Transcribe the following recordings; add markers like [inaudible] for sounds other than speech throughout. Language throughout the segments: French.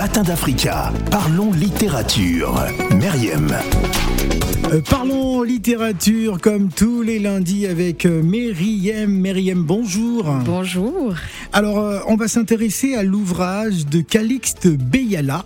matins d'Africa. Parlons littérature. Meriem. Euh, parlons littérature comme tous les lundis avec euh, Meriem. Meriem, bonjour. Bonjour. Alors, euh, on va s'intéresser à l'ouvrage de Calixte Beyala.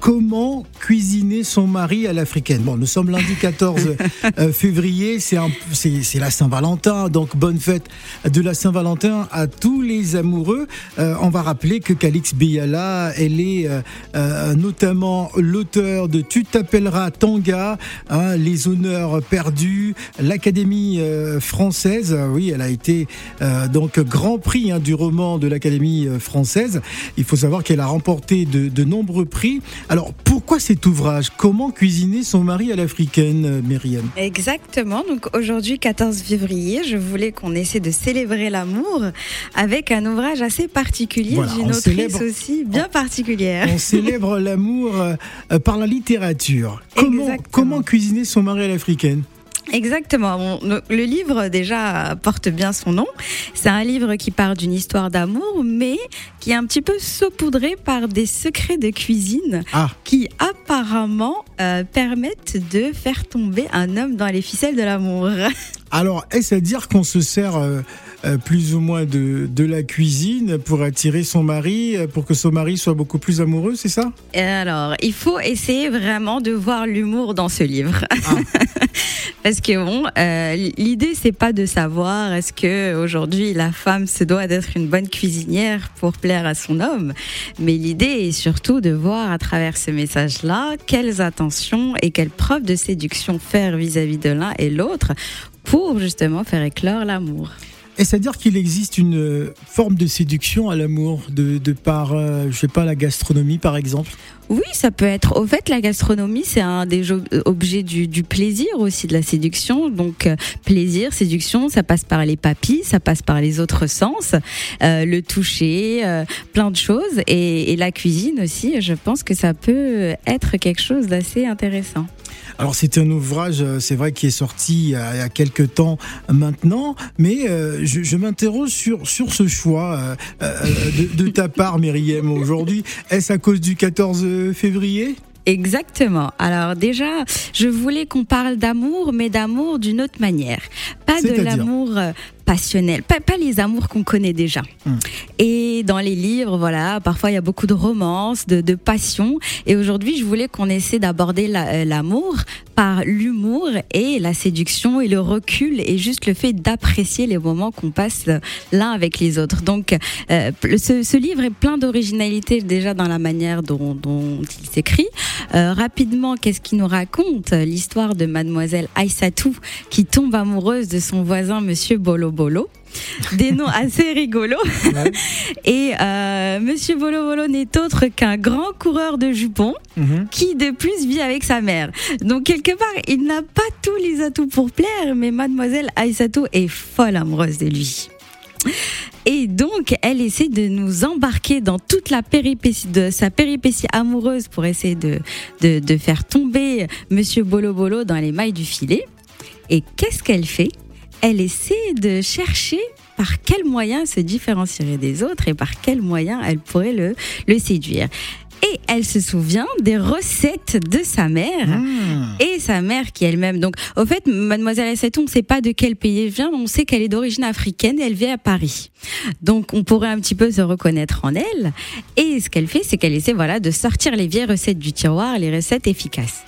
Comment cuisiner son mari à l'africaine? Bon, nous sommes lundi 14 [laughs] euh, février, c'est un- c'est c'est la Saint-Valentin, donc bonne fête de la Saint-Valentin à tous les amoureux. Euh, on va rappeler que Calix Beyala, elle est euh, euh, notamment l'auteur de Tu t'appelleras Tanga, hein, Les honneurs perdus, l'Académie française. Oui, elle a été euh, donc grand prix hein, du roman de l'Académie française. Il faut savoir qu'elle a remporté de, de nombreux prix. Alors, pourquoi cet ouvrage? Comment cuisiner son mari à l'africaine, euh, Myriam? Exactement. Donc aujourd'hui, 14 février, je voulais qu'on essaie de célébrer l'amour avec un ouvrage assez particulier Voilà, d'une autrice célèbre- aussi bien particulière. On célèbre [laughs] l'amour euh, euh, par la littérature. Comment, Exactement. comment cuisiner son mari à l'africaine? Exactement. Le- livre déjà porte bien son nom. C'est un livre qui part d'une histoire d'amour, mais qui est un petit peu saupoudré par des secrets de cuisine Ah, qui apparemment euh, permettent de faire tomber un homme dans les ficelles de l'amour. [laughs] alors est-ce à dire qu'on se sert euh, plus ou moins de, de la cuisine pour attirer son mari, euh, pour que son mari soit beaucoup plus amoureux, c'est ça? Et Alors, il faut essayer vraiment de voir l'humour dans ce livre. [laughs] Parce que bon, euh, l'idée c'est pas de savoir est-ce que aujourd'hui la femme se doit d'être une bonne cuisinière pour plaire à son homme, mais l'idée est surtout de voir à travers ce message-là quelles attentions et quelles preuves de séduction faire vis-à-vis de l'un et l'autre pour justement faire éclore l'amour. Est-ce à dire qu'il existe une euh, forme de séduction à l'amour, de, de par, euh, je sais pas, la gastronomie par exemple? Oui, ça peut être. Au fait, la gastronomie, c'est un des objets du, plaisir aussi, de la séduction. Donc, euh, plaisir, séduction, ça passe par les papilles, ça passe par les autres sens, euh, le toucher, euh, plein de choses. Et, la cuisine aussi, je pense que ça peut être quelque chose d'assez intéressant. Alors c'est un ouvrage, c'est vrai, qui est sorti il y a, quelques temps maintenant, mais je, m'interroge sur, sur ce choix de, de ta part, Myriam, aujourd'hui. Est-ce à cause du 14 février? Exactement. Alors déjà, je voulais qu'on parle d'amour, mais d'amour d'une autre manière. Pas de l'amour euh, passionnel, pas, pas les amours qu'on connaît déjà. Hmm. Et dans les livres, voilà, parfois il y a beaucoup de romance, de, de passion. Et aujourd'hui, je voulais qu'on essaie d'aborder la- euh, l'amour par l'humour et la séduction et le recul et juste le fait d'apprécier les moments qu'on passe euh, l'un avec les autres. Donc, euh, ce, ce livre est plein d'originalité déjà dans la manière dont, dont il s'écrit. Euh, rapidement, qu'est-ce qu'il nous raconte L'histoire de mademoiselle Aïssatou qui tombe amoureuse de son voisin monsieur Bolo Bolo. Des noms [laughs] assez rigolos. [laughs] Et euh, monsieur Bolo Bolo n'est autre qu'un grand coureur de jupons Mhm. qui de plus vit avec sa mère. Donc quelque part, il n'a pas tous les atouts pour plaire, mais mademoiselle Aïssatou est folle amoureuse de lui. Et donc, elle essaie de nous embarquer dans toute la péripétie de sa péripétie amoureuse pour essayer de, de, de faire tomber Monsieur Bolo Bolo dans les mailles du filet. Et qu'est-ce qu'elle fait? Elle essaie de chercher par quel moyen se différencierait des autres et par quel moyen elle pourrait le, le séduire. Et elle se souvient des recettes de sa mère Mmh. et sa mère qui elle-même. Donc, au fait, mademoiselle Assatou, on ne sait pas de quel pays elle vient, mais on sait qu'elle est d'origine africaine et elle vit à Paris. Donc, on pourrait un petit peu se reconnaître en elle. Et ce qu'elle fait, c'est qu'elle essaie, voilà, de sortir les vieilles recettes du tiroir, les recettes efficaces.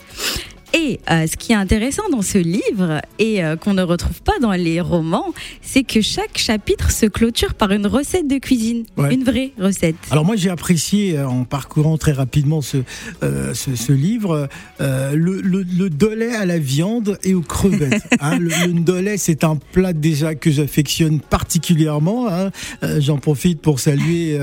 Et euh, ce qui est intéressant dans ce livre et euh, qu'on ne retrouve pas dans les romans, c'est que chaque chapitre se clôture par une recette de cuisine, Ouais. une vraie recette. Alors moi j'ai apprécié euh, en parcourant très rapidement ce, euh, ce, ce livre euh, le, le, le dollet à la viande et aux crevettes. [laughs] hein. le, le dollet c'est un plat déjà que j'affectionne particulièrement. hein. Euh, J'en profite pour saluer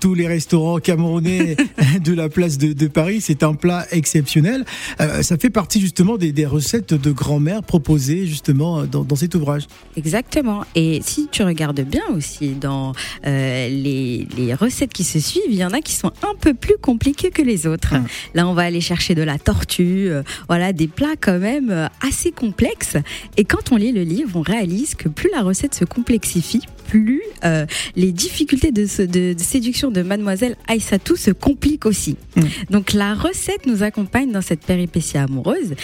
tous les restaurants camerounais [laughs] de la place de, de Paris. C'est un plat exceptionnel. Euh, ça fait partie justement des, des recettes de grand-mère proposées justement dans, dans cet ouvrage. Exactement. Et si tu regardes bien aussi dans euh, les, les recettes qui se suivent, il y en a qui sont un peu plus compliquées que les autres. Hum. Là, on va aller chercher de la tortue, euh, voilà, des plats quand même euh, assez complexes. Et quand on lit le livre, on réalise que plus la recette se complexifie, plus, euh, les difficultés de, de, séduction de Mademoiselle Aïssatou se compliquent aussi. Mm. Donc la recette nous accompagne dans cette péripétie amoureuse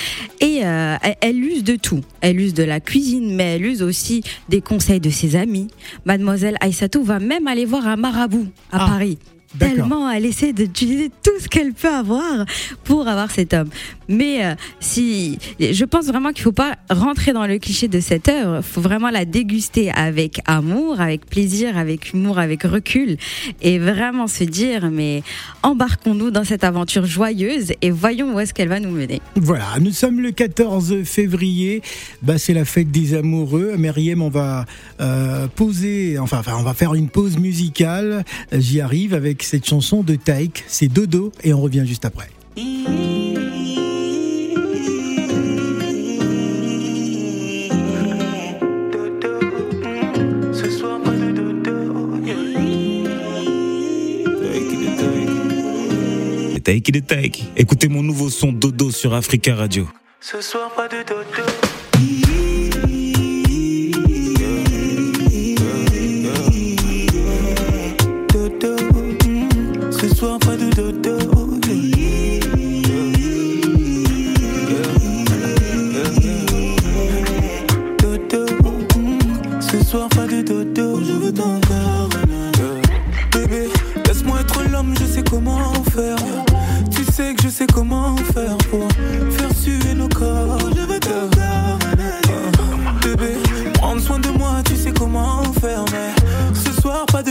et euh, elle, use de tout. Elle use de la cuisine, mais elle use aussi des conseils de ses amis. Mademoiselle Aïssatou va même aller voir un marabout à ah. Paris tellement elle essaie d'utiliser tout ce qu'elle peut avoir pour avoir cet homme. Mais euh, si, je pense vraiment qu'il faut pas rentrer dans le cliché de cette œuvre. Il faut vraiment la déguster avec amour, avec plaisir, avec humour, avec recul, et vraiment se dire mais embarquons-nous dans cette aventure joyeuse et voyons où est-ce qu'elle va nous mener. Voilà, nous sommes le 14 février. Bah, c'est la fête des amoureux. Myriam, on va euh, poser, enfin, enfin, on va faire une pause musicale. J'y arrive avec cette chanson de Taïk, c'est Dodo, et on revient juste après. Taïk de Taïk. Écoutez mon nouveau son Dodo sur Africa Radio. Ce soir, pas de dodo.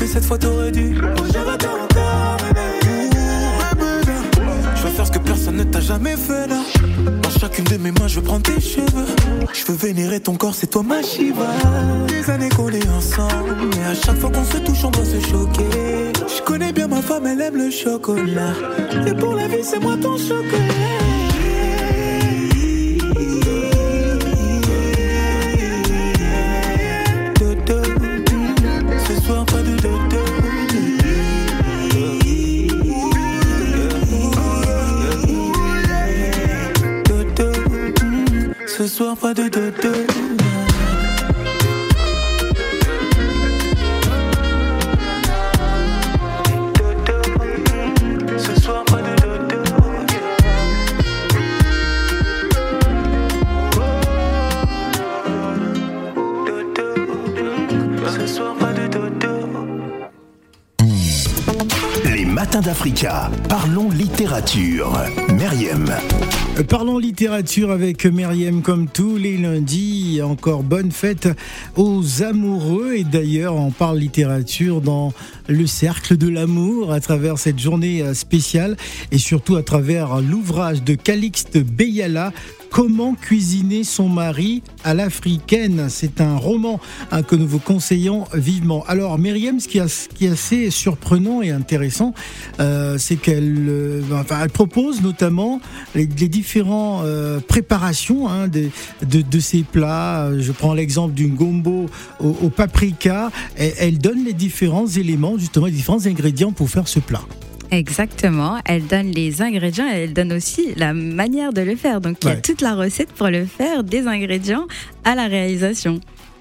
Mais cette fois t'aurais dû. Je vais faire ce que personne ne t'a jamais fait là. Dans chacune de mes mains, je veux prendre tes cheveux. Je veux vénérer ton corps, c'est toi ma Shiva. Des années qu'on est ensemble, mais à chaque fois qu'on se touche, on doit se choquer. Je connais bien ma femme, elle aime le chocolat. Et pour la vie, c'est moi ton chocolat. Pas de dodo. D'Africa. Parlons littérature. Meriem. Parlons littérature avec Myriam comme tous les lundis. Encore bonne fête aux amoureux. Et d'ailleurs, on parle littérature dans le cercle de l'amour à travers cette journée spéciale et surtout à travers l'ouvrage de Calixte Beyala, Comment cuisiner son mari à l'africaine? C'est un roman hein, que nous vous conseillons vivement. Alors, Myriam, ce qui, est assez surprenant et intéressant, euh, c'est qu'elle euh, elle propose notamment les, différentes euh, préparations hein, de, ces plats. Je prends l'exemple d'une gombo au, paprika. elle donne les différents éléments, justement, les différents ingrédients pour faire ce plat. Exactement. Elle donne les ingrédients et elle donne aussi la manière de le faire. Donc il y a toute la recette pour le faire, des ingrédients à la réalisation.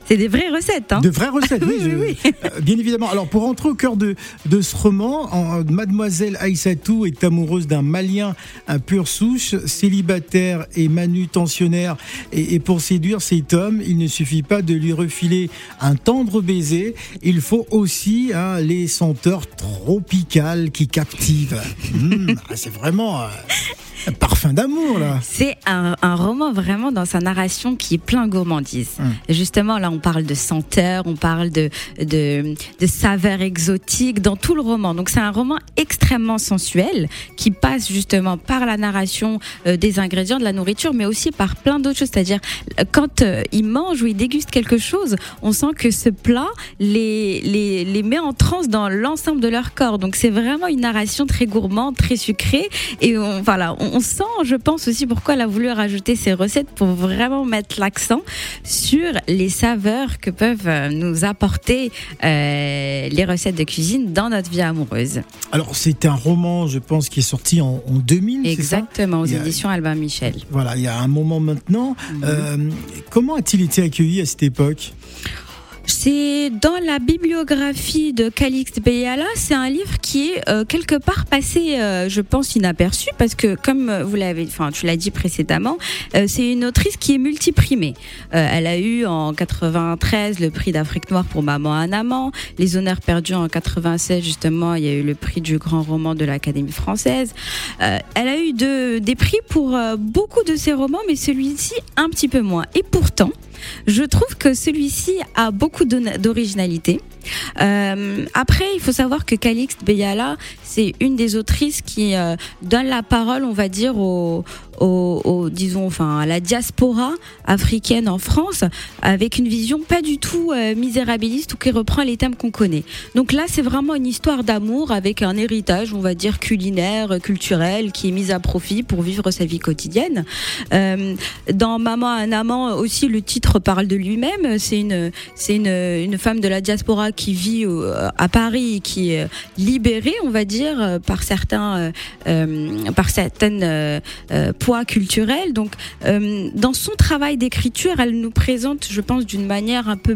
C'est des vraies recettes. Hein de vraies recettes, [laughs] oui, Oui, je- euh, bien évidemment. Alors, pour rentrer au cœur de, de ce roman, en- Mademoiselle Aïssatou est amoureuse d'un Malien, un pur souche, célibataire et manutentionnaire. Et, et pour séduire cet homme, il ne suffit pas de lui refiler un tendre baiser, il faut aussi hein, les senteurs tropicales qui captivent. [laughs] Mmh, ah, C'est vraiment euh, un parfum d'amour, là. C'est un, un roman vraiment dans sa narration qui est plein gourmandise. Hum. Justement, là, on parle de senteurs, on parle de, de, de saveurs exotiques dans tout le roman. Donc, c'est un roman extrêmement sensuel qui passe justement par la narration euh, des ingrédients, de la nourriture, mais aussi par plein d'autres choses. C'est-à-dire, quand euh, il mange ou il déguste quelque chose, on sent que ce plat les, les, les met en transe dans l'ensemble de leur corps. Donc, c'est vraiment une narration très gourmande, très sucrée. Et on, voilà, on, on sent, je pense aussi pourquoi elle a voulu rajouter ces recettes pour vraiment mettre l'accent sur les saveurs que peuvent euh, nous apporter euh, les recettes de cuisine dans notre vie amoureuse. Alors, c'est un roman, je pense, qui est sorti en, en 2000, c'est ça? Exactement, aux a- éditions Albin Michel. Voilà, il y a un moment maintenant. Mhm. Euh, comment a-t-il été accueilli à cette époque? C'est dans la bibliographie de Calixte Beyala. C'est un livre qui est euh, quelque part passé, euh, je pense, inaperçu parce que, comme euh, vous l'avez, enfin, tu l'as dit précédemment, euh, c'est une autrice qui est multiprimée. Euh, elle a eu en 93 le prix d'Afrique noire pour Maman un amant, les honneurs perdus en 96 justement, il y a eu le prix du grand roman de l'Académie française. Euh, elle a eu de, des prix pour beaucoup de ses romans, mais celui-ci un petit peu moins. Et pourtant, je trouve que celui-ci a beaucoup d'originalité. Euh, après, il faut savoir que Calixte Beyala, c'est une des autrices qui euh, donne la parole, on va dire, au, disons, enfin, à la diaspora africaine en France, avec une vision pas du tout euh, misérabiliste ou qui reprend les thèmes qu'on connaît. Donc là, c'est vraiment une histoire d'amour avec un héritage, on va dire, culinaire, culturel, qui est mis à profit pour vivre sa vie quotidienne. Euh, dans Maman un amant aussi, le titre parle de lui-même. C'est une, c'est une, une femme de la diaspora qui vit à Paris, qui est libérée, on va dire, par certains, euh, euh, par certaines poids culturels. Donc, euh, dans son travail d'écriture, elle nous présente, je pense, d'une manière un peu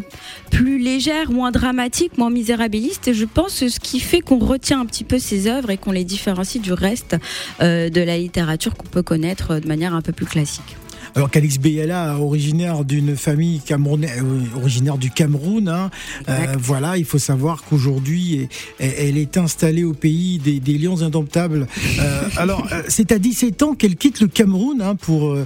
plus légère, moins dramatique, moins misérabiliste. Et je pense ce qui fait qu'on retient un petit peu ses œuvres et qu'on les différencie du reste euh, de la littérature qu'on peut connaître de manière un peu plus classique. Alors, Calix Beyala, originaire d'une famille camerounaise, euh, originaire du Cameroun. hein. Euh, voilà, il faut savoir qu'aujourd'hui, elle est installée au pays des, des lions indomptables. Euh, [laughs] alors, euh, c'est à 17 ans qu'elle quitte le Cameroun hein, pour, euh,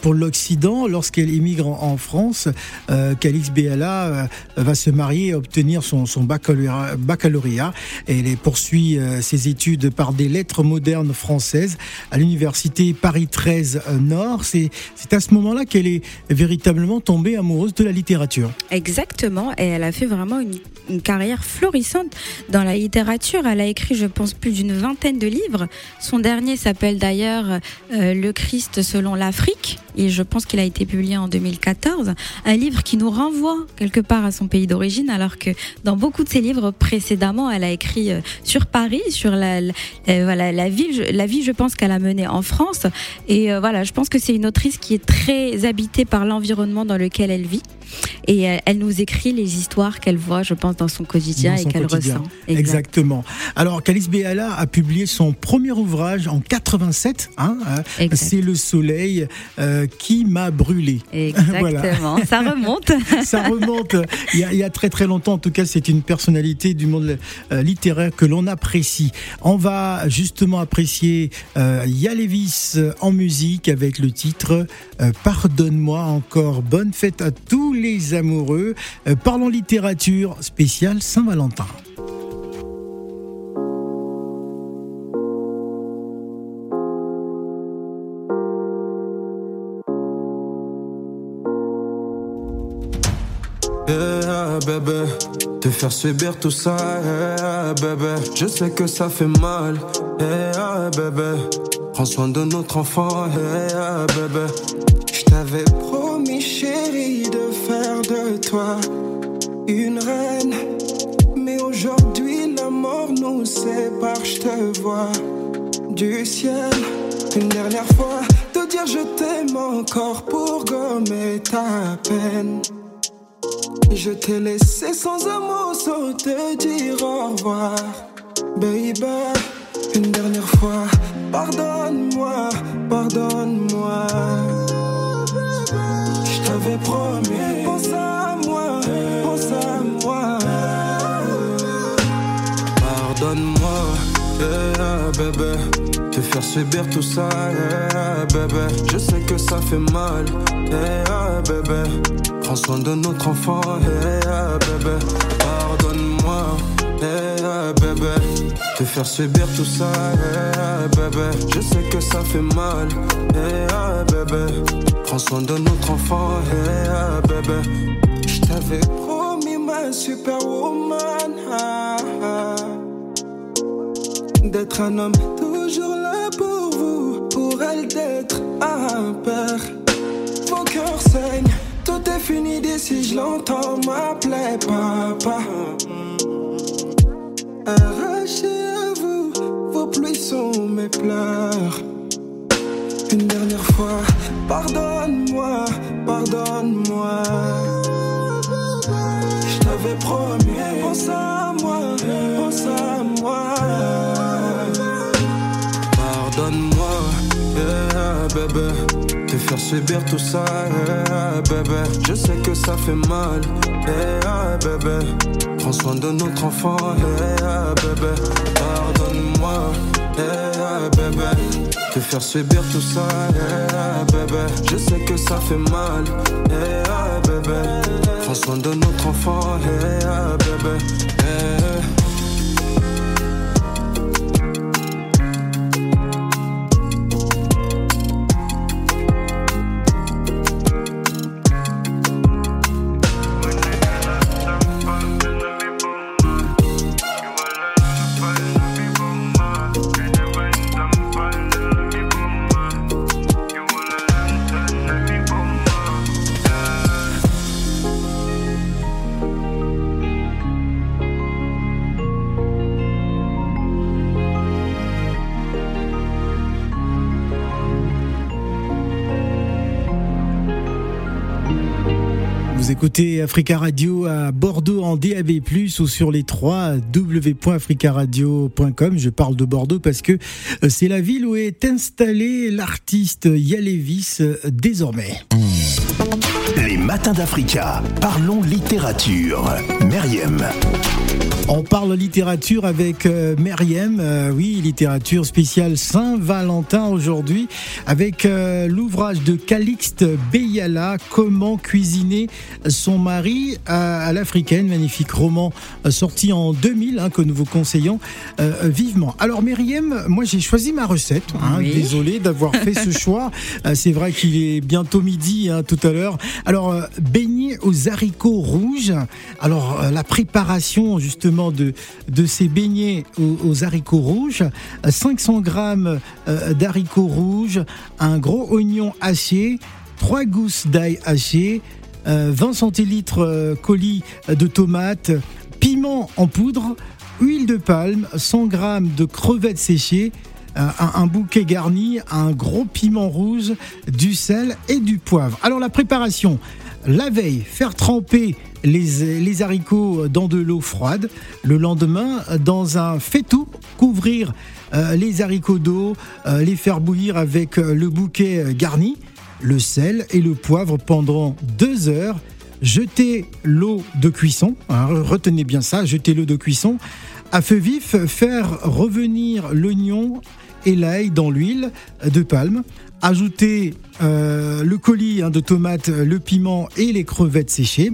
pour l'Occident. Lorsqu'elle émigre en, en France, euh, Beyala euh, va se marier et obtenir son, son baccalauréat, baccalauréat. Et elle poursuit ses études par des lettres modernes françaises à l'université Paris 13 euh, Nord. C'est c'est à ce moment-là qu'elle est véritablement tombée amoureuse de la littérature. Exactement, et elle a fait vraiment une, carrière florissante dans la littérature. Elle a écrit, je pense, plus d'une vingtaine de livres. Son dernier s'appelle d'ailleurs euh, Le Christ selon l'Afrique, et je pense qu'il a été publié en 2014. Un livre qui nous renvoie quelque part à son pays d'origine, alors que dans beaucoup de ses livres précédemment, elle a écrit euh, sur Paris, sur la, euh, voilà, la, ville, la vie, je pense qu'elle a menée en France. Et voilà, je pense que c'est une autrice qui est très habitée par l'environnement dans lequel elle vit. Et euh, elle nous écrit les histoires qu'elle voit, je pense, dans son quotidien Dans et qu'elle ressent. Exact. Exactement. Alors, Calice Béala a publié son premier ouvrage en 87. Hein, Exact. c'est Le Soleil euh, qui m'a brûlé. [laughs] Exactement, ça remonte. [laughs] Ça remonte il y, a, il y a très très longtemps. En tout cas, c'est une personnalité du monde euh, littéraire que l'on apprécie. On va justement apprécier euh, Yalevis en musique avec le titre euh, Pardonne-moi encore. Bonne fête à tous les amoureux. Euh, parlons littérature spéciale Saint-Valentin. Yeah, bébé, te faire subir tout ça, yeah, bébé. Je sais que ça fait mal, yeah, bébé. Prends soin de notre enfant, yeah, bébé. Je t'avais promis, chérie, de faire de toi une reine. Mais aujourd'hui, la mort nous sépare, je te vois du ciel. Une dernière fois, te dire je t'aime encore pour gommer ta peine. Je t'ai laissé sans un mot, sans te dire au revoir. Baby, une dernière fois, pardonne-moi, pardonne-moi. Je t'avais promis, faire subir tout ça. Je sais que ça fait mal, bébé. Prends soin de notre enfant. Pardonne-moi, bébé. Te faire subir tout ça, bébé. Je sais que ça fait mal, yeah, bébé. Prends soin de notre enfant, bébé. Je t'avais promis ma superwoman. ah, ah. D'être un homme elle d'être un père. Vos cœurs saignent, tout est fini d'ici, je l'entends m'appeler papa. Arraché à vous, vos pluies sont mes pleurs. Une dernière fois, pardonne-moi, pardonne-moi. Je t'avais promis, pense bébé. Te faire subir tout ça, yeah, bébé. Je sais que ça fait mal, yeah, bébé. Prends soin de notre enfant, yeah, bébé. Pardonne-moi, yeah, bébé. Te faire subir tout ça, yeah, bébé. Je sais que ça fait mal, yeah, bébé. Prends soin de notre enfant, yeah, bébé. yeah. Écoutez Africa Radio à Bordeaux en DAB+, ou sur les 3 w.africaradio.com. Je parle de Bordeaux parce que euh, c'est la ville où est installé l'artiste Yalevis euh, désormais. Les matins d'Africa. Parlons littérature. Meriem. On parle littérature avec euh, Meriem, euh, oui, littérature spéciale Saint-Valentin aujourd'hui, avec euh, l'ouvrage de Calixte Beyala, Comment cuisiner son mari à, à l'africaine, magnifique roman sorti en 2000 hein, que nous vous conseillons vivement. Alors Meriem, moi j'ai choisi ma recette, hein, Oui. désolé d'avoir fait ce [laughs] choix, c'est vrai qu'il est bientôt midi hein, tout à l'heure. Alors beignets aux haricots rouges, alors la préparation justement de, ces beignets aux, haricots rouges, euh, 500 grammes euh, d'haricots rouges, un gros oignon haché, 3 gousses d'ail haché, euh, 20 centilitres euh, colis de tomates, piment en poudre, huile de palme, 100 grammes de crevettes séchées, euh, un bouquet garni, un gros piment rouge, du sel et du poivre. Alors la préparation, la veille, faire tremper les, haricots dans de l'eau froide. Le lendemain, dans un faitout, couvrir euh, les haricots d'eau, euh, les faire bouillir avec euh, le bouquet garni, le sel et le poivre pendant deux heures. Jeter l'eau de cuisson, hein, retenez bien ça, jeter l'eau de cuisson. À feu vif, faire revenir l'oignon et l'ail dans l'huile de palme. Ajouter le colis hein, de tomates, le piment et les crevettes séchées.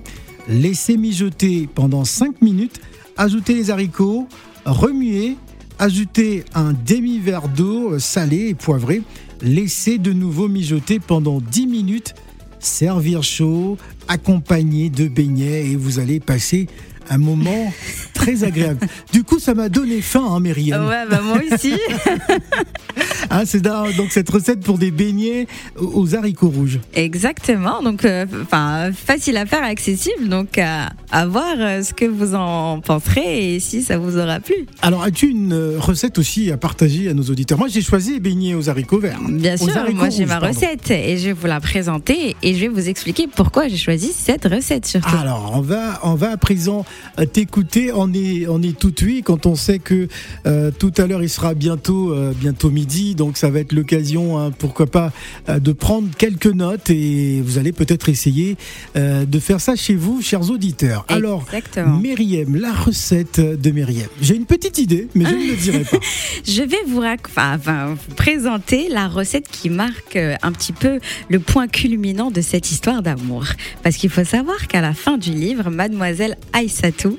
Laisser mijoter pendant 5 minutes. Ajouter les haricots, remuer. Ajouter un demi-verre d'eau salée et poivrée. Laisser de nouveau mijoter pendant 10 minutes. Servir chaud, accompagné de beignets et vous allez passer un moment très agréable. Du coup, ça m'a donné faim, hein, Myriam. Ouais, bah moi aussi. [laughs] Hein, c'est donc cette recette pour des beignets aux haricots rouges. Exactement. Donc, euh, enfin, facile à faire, accessible. Donc, à, à voir euh, ce que vous en penserez et si ça vous aura plu. Alors, as-tu une euh, recette aussi à partager à nos auditeurs? Moi, j'ai choisi beignets aux haricots verts. Bien sûr, moi j'ai ma pardon. recette et je vais vous la présenter et je vais vous expliquer pourquoi j'ai choisi cette recette surtout. Alors, on va, on va à présent euh, t'écouter. On est, on est tout oui quand on sait que euh, tout à l'heure il sera bientôt, euh, bientôt midi, donc ça va être l'occasion, hein, pourquoi pas, euh, de prendre quelques notes et vous allez peut-être essayer euh, de faire ça chez vous, chers auditeurs. Alors, Exactement. Myriam, la recette de Myriam. J'ai une petite idée, mais je ne le dirai pas. [laughs] Je vais vous, enfin, présenter la recette qui marque euh, un petit peu le point culminant de cette histoire d'amour. Parce qu'il faut savoir qu'à la fin du livre, mademoiselle Aïssatou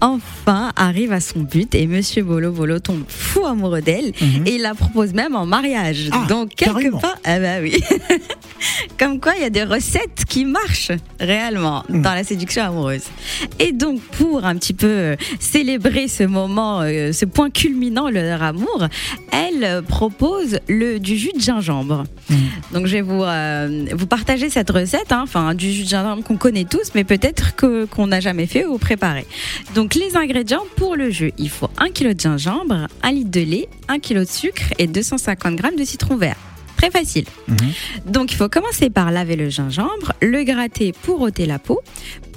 enfin arrive à son but et monsieur Bolo Bolo tombe fou amoureux d'elle et il la propose même en mariage. Ah, Donc quelque part, ah bah oui. [laughs] Comme quoi, il y a des recettes qui marchent réellement Mhm. dans la séduction amoureuse. Et donc, pour un petit peu euh, célébrer ce moment, euh, ce point culminant de leur amour, elle euh, propose le, du jus de gingembre. Mhm. Donc, je vais vous, euh, vous partager cette recette, hein, enfin, du jus de gingembre qu'on connaît tous, mais peut-être que, qu'on n'a jamais fait ou préparé. Donc, les ingrédients pour le jus il faut 1 kg de gingembre, 1 litre de lait, 1 kg de sucre et 250 g de citron vert. Très facile. Donc il faut commencer par laver le gingembre, le gratter pour ôter la peau,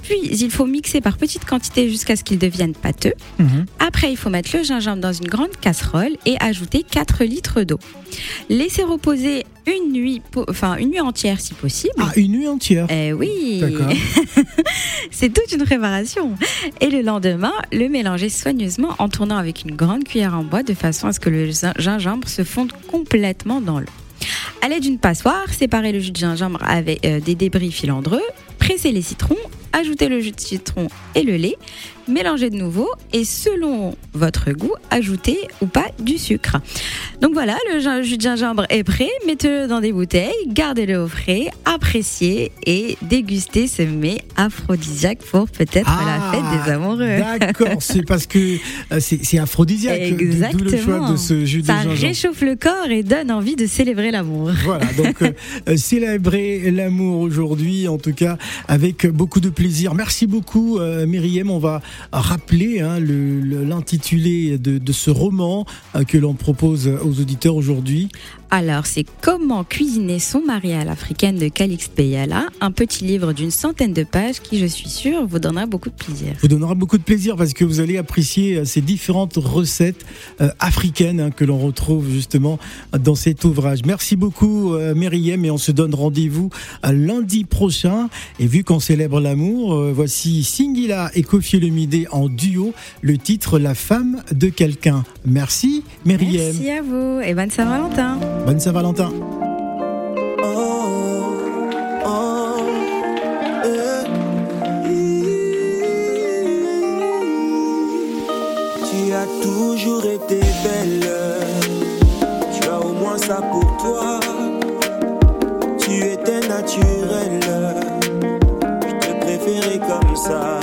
puis il faut mixer par petites quantités jusqu'à ce qu'il devienne pâteux. Mhm. Après il faut mettre le gingembre dans une grande casserole et ajouter 4 litres d'eau. Laisser reposer une nuit, enfin une nuit entière si possible. Ah, une nuit entière. Eh oui, D'accord. [laughs] c'est toute une préparation. Et le lendemain, le mélanger soigneusement en tournant avec une grande cuillère en bois de façon à ce que le gin- gingembre se fonde complètement dans l'eau. À l'aide d'une passoire, séparer le jus de gingembre avec euh, des débris filandreux, presser les citrons, ajouter le jus de citron et le lait, mélanger de nouveau et selon votre goût, ajouter ou pas du sucre. Donc voilà, le jus de gingembre est prêt, mettez-le dans des bouteilles, gardez-le au frais, appréciez et dégustez ce mets aphrodisiaque pour peut-être la fête des amoureux. Ah, D'accord, [laughs] c'est parce que euh, c'est aphrodisiaque. Exactement. le choix de ce jus de Ça gingembre. réchauffe le corps et donne envie de célébrer l'amour. Voilà, donc euh, [laughs] euh, célébrer l'amour aujourd'hui, en tout cas avec beaucoup de plaisir. Merci beaucoup, euh, Myriam. On va rappeler hein, l'intitulé de, de ce roman euh, que l'on propose aux auditeurs aujourd'hui. Alors, c'est Comment cuisiner son mari à l'africaine de Calixte Beyala, un petit livre d'une centaine de pages qui, je suis sûre, vous donnera beaucoup de plaisir. vous donnera beaucoup de plaisir parce que vous allez apprécier euh, ces différentes recettes euh, africaines hein, que l'on retrouve justement dans cet ouvrage. Merci beaucoup euh, et on se donne rendez-vous lundi prochain. Et vu qu'on célèbre l'amour, euh, voici Singila et Kofi En duo, le titre La femme de quelqu'un. Merci Myriam. Merci à vous et bonne Saint-Valentin. Bonne Saint-Valentin. Oh, oh, eh. Tu as toujours été belle. Tu as au moins ça pour toi. Tu étais naturelle. Je te préférais comme ça.